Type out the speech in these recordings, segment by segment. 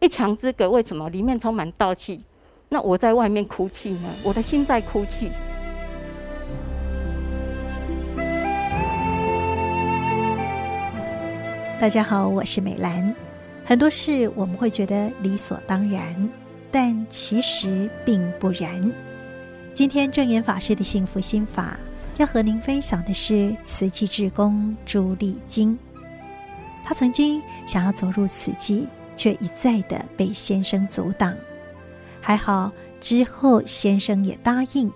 一墙之隔，为什么里面充满道气？那我在外面哭泣呢？我的心在哭泣。大家好，我是美兰。很多事我们会觉得理所当然，但其实并不然。今天证严法师的幸福心法，要和您分享的是慈济志工朱丽金。她曾经想要走入慈济，却一再的被先生阻挡。还好之后先生也答应。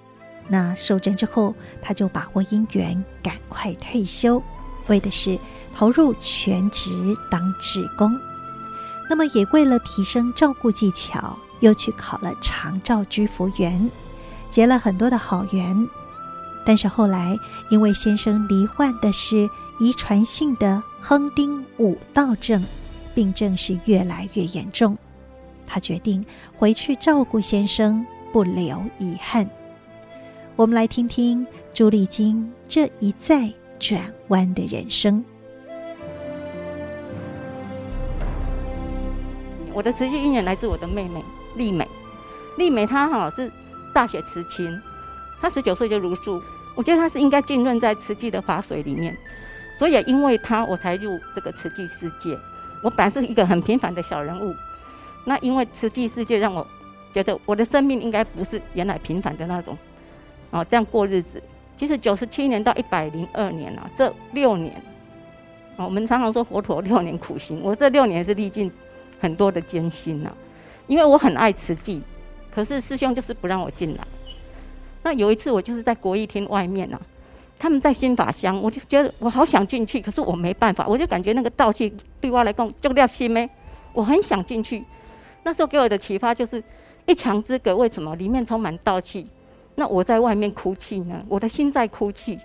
那受证之后，他就把握因缘，赶快退休。为的是投入全职当职工，那么也为了提升照顾技巧，又去考了长照居服员，结了很多的好缘。但是后来因为先生罹患的是遗传性的亨丁舞蹈症，病症是越来越严重，他决定回去照顾先生，不留遗憾。我们来听听朱丽金这一再。转弯的人生。我的慈济因缘来自我的妹妹丽美，丽美她哈是大学慈青，她十九岁就茹素，我觉得她是应该浸润在瓷器的法水里面，所以也因为她我才入这个瓷器世界。我本来是一个很平凡的小人物，那因为慈济世界让我觉得我的生命应该不是原来平凡的那种，哦，这样过日子。其实九十七年到一百零二年啊，这六年，我们常常说佛陀六年苦行，我这六年是历尽很多的艰辛呐。因为我很爱慈济，可是师兄就是不让我进来。那有一次我就是在国艺厅外面呐，他们在新法乡，我就觉得我好想进去，可是我没办法，我就感觉那个道气对我来讲就掉心咩，我很想进去。那时候给我的启发就是一墙之隔，为什么里面充满道气？那我在外面哭泣呢？我的心在哭泣，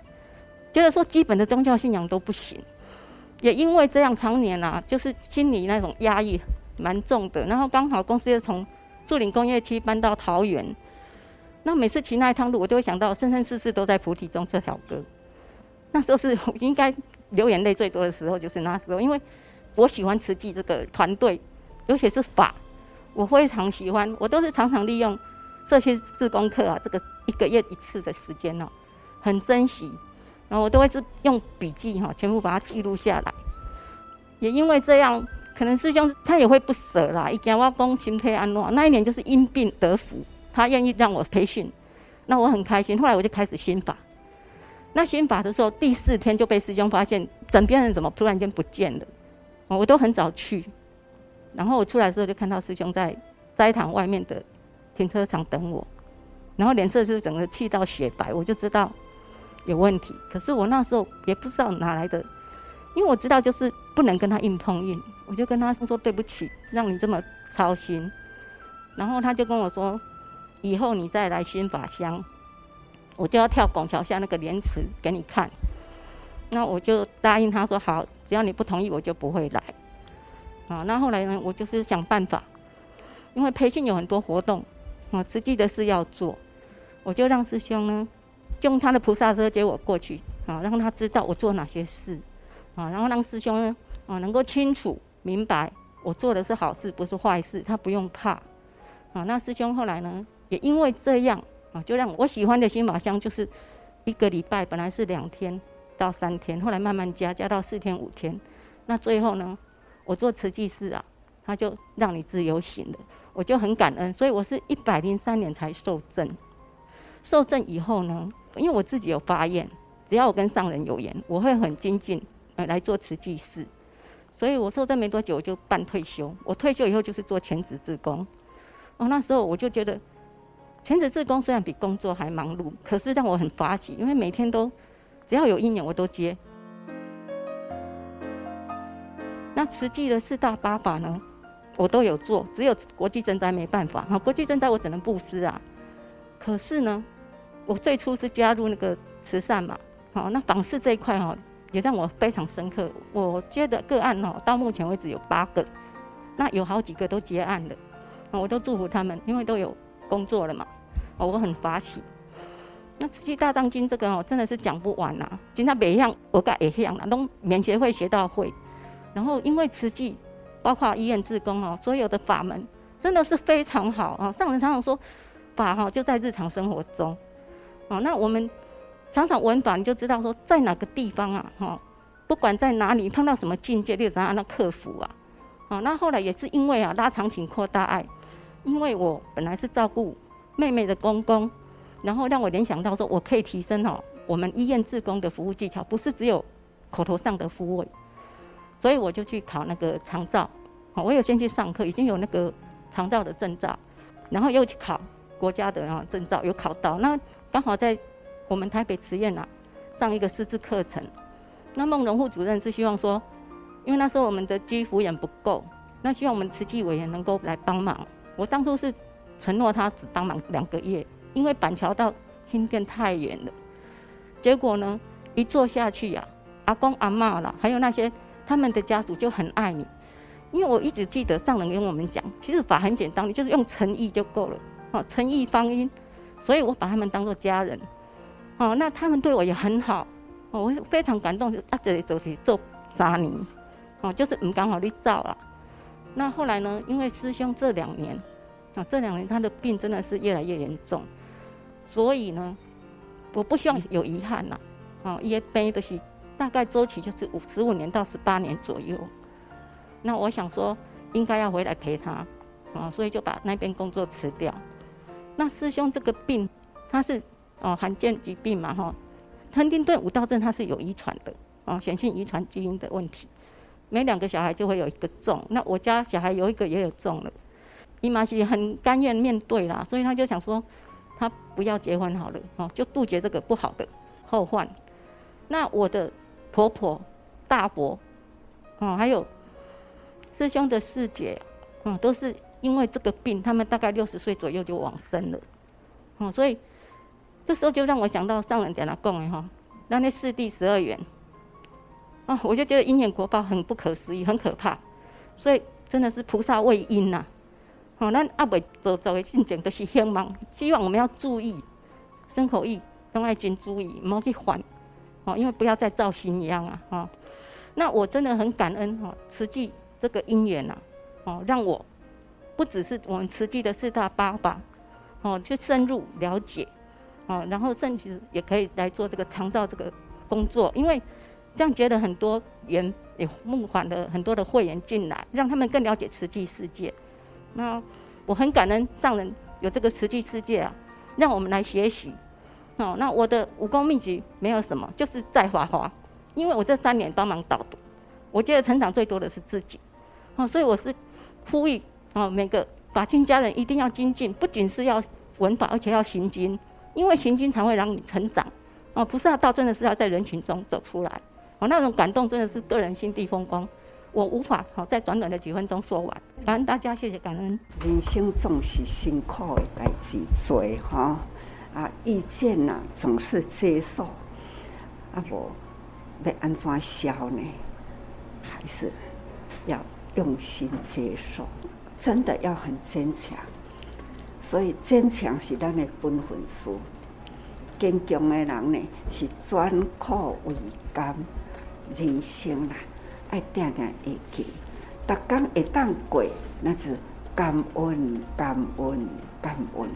觉得说基本的宗教信仰都不行，也因为这样常年啊，就是心里那种压抑蛮重的。然后刚好公司又从树林工业区搬到桃园，那每次骑那一趟路，我都会想到“生生世世都在菩提中”这条歌。那时候是应该流眼泪最多的时候，就是那时候，因为我喜欢慈济这个团队，尤其是法，我非常喜欢，我都是常常利用这些自功课啊，这个。一个月一次的时间哦，很珍惜，然后我都会是用笔记哈，全部把它记录下来。也因为这样，可能师兄他也会不舍啦。一讲我公心态安乐，那一年就是因病得福，他愿意让我培训，那我很开心。后来我就开始心法，那心法的时候，第四天就被师兄发现，枕边人怎么突然间不见了？我都很早去，然后我出来的时候就看到师兄在斋堂外面的停车场等我。然后脸色是整个气到雪白，我就知道有问题。可是我那时候也不知道哪来的，因为我知道就是不能跟他硬碰硬，我就跟他说对不起，让你这么操心。然后他就跟我说，以后你再来新法乡，我就要跳拱桥下那个莲池给你看。那我就答应他说好，只要你不同意，我就不会来。啊，那后来呢，我就是想办法，因为培训有很多活动，啊，实际的事要做。我就让师兄呢，用他的菩萨车接我过去，啊，让他知道我做哪些事，啊，然后让师兄呢，啊，能够清楚明白我做的是好事，不是坏事，他不用怕，啊，那师兄后来呢，也因为这样，啊，就让我喜欢的新法香就是一个礼拜本来是两天到三天，后来慢慢加，加到四天五天，那最后呢，我做慈济事啊，他就让你自由行了，我就很感恩，所以我是一百零三年才受证。受证以后呢，因为我自己有发愿，只要我跟上人有缘，我会很精进呃来做慈济事。所以我受证没多久，我就办退休。我退休以后就是做全职志工。哦，那时候我就觉得，全职志工虽然比工作还忙碌，可是让我很发喜，因为每天都只要有因缘我都接。那慈济的四大八法呢，我都有做，只有国际赈灾没办法。哈，国际赈灾我只能布施啊。可是呢，我最初是加入那个慈善嘛，好，那访视这一块哈，也让我非常深刻。我接的个案哈，到目前为止有八个，那有好几个都结案了，我都祝福他们，因为都有工作了嘛，哦我很发喜。那慈济大藏经这个哦，真的是讲不完呐，经常每一样我改一样啦，都勉学会学到会，然后因为慈济包括医院志工哦，所有的法门真的是非常好啊。上人常常说，法哈就在日常生活中，哦，那我们常常闻法，你就知道说在哪个地方啊，哈，不管在哪里碰到什么境界，你怎样让它克服啊？哦，那后来也是因为啊，拉长情扩大爱，因为我本来是照顾妹妹的公公，然后让我联想到说，我可以提升哦，我们医院志工的服务技巧，不是只有口头上的服务，所以我就去考那个长照，我有先去上课，已经有那个长照的证照，然后又去考国家的啊证照，有考到，那刚好在我们台北慈院啊上一个师资课程，那孟荣副主任是希望说。因为那时候我们的居服员不够，那希望我们慈济委员能够来帮忙。我当初是承诺他只帮忙两个月，因为板桥到新店太远了。结果呢，一做下去呀、阿公阿嬷啦，还有那些他们的家属就很爱你。因为我一直记得丈人跟我们讲，其实法很简单，你就是用诚意就够了。哦，诚意方音，所以我把他们当做家人。哦，那他们对我也很好。哦，我非常感动，就啊这里走去做沙尼。哦，就是唔刚好你照了。那后来呢？因为师兄这两年，啊，这两年他的病真的是越来越严重，所以呢，我不希望有遗憾呐。哦，因为背的是大概周期就是五十五年到十八年左右。那我想说，应该要回来陪他，啊，所以就把那边工作辞掉。那师兄这个病，他是哦罕见疾病嘛，哈，亨丁顿舞蹈症它是有遗传的，哦，显性遗传基因的问题。每两个小孩就会有一个重，那我家小孩有一个也有重了，伊玛西很甘愿面对啦，所以他就想说，他不要结婚好了，哦，就杜绝这个不好的后患。那我的婆婆、大伯，哦，还有师兄的四姐，哦，都是因为这个病，他们大概六十岁左右就往生了，哦，所以这时候就让我想到上人点了供哎哈，那那四弟十二元。哦，我就觉得因缘果报很不可思议，很可怕，所以真的是菩萨畏因呐。哦，那阿伟走走的进展都是希望，希望我们要注意身口意都爱尽注意，莫去还。哦，因为不要再造新殃啊。哦，那我真的很感恩哦，慈济这个因缘呐，哦，让我不只是我们慈济的四大八法，哦，去深入了解，哦，然后甚至也可以来做这个长照这个工作，因为。这样觉得很多人也募款了很多的会员进来，让他们更了解慈济世界。那我很感恩上人有这个慈济世界啊，让我们来学习。哦，那我的武功秘籍没有什么，就是在华华，因为我这三年帮忙导读，我觉得成长最多的是自己。哦，所以我是呼吁哦，每个法亲家人一定要精进，不仅是要文法，而且要行经，因为行经才会让你成长。哦，菩萨道真的是要在人群中走出来。哦，那种感动真的是个人心地风光，我无法好在短短的几分钟说完。感恩大家，谢谢感恩。人生总是辛苦的代志多哈，啊，意见呐总是接受，啊不，要安怎消呢？还是要用心接受，真的要很坚强。所以坚强是咱的本分事，坚强的人呢是转苦为甘。人生啦，爱定定会记，逐工会当过，那是感恩、感恩、感恩。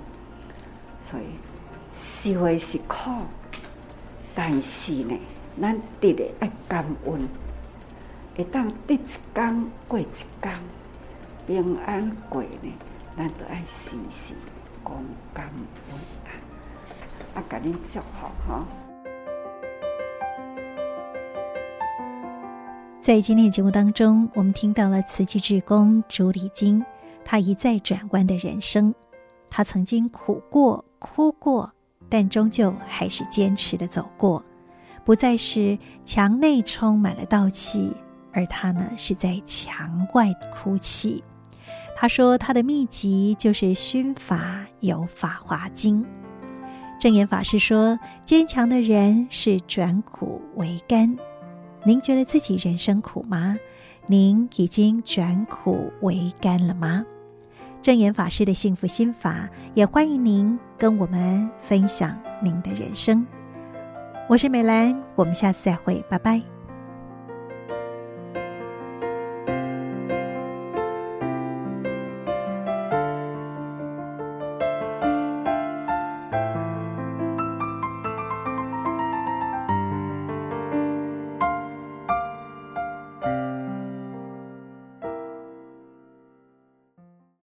所以，受的是苦，但是呢，咱得的爱感恩，会当得一工过一工，平安过呢，咱都爱时时讲感恩啊！啊，甲恁祝福哈。在今天节目当中，我们听到了慈济志工朱丽金，她一再转弯的人生。她曾经苦过、哭过，但终究还是坚持的走过。不再是墙内充满了道气，而她呢是在墙外哭泣。她说：“她的秘籍就是熏法有法华经。”证严法师说：“坚强的人是转苦为甘。”您觉得自己人生苦吗？您已经转苦为甘了吗？正言法师的幸福心法，也欢迎您跟我们分享您的人生。我是美兰，我们下次再会，拜拜。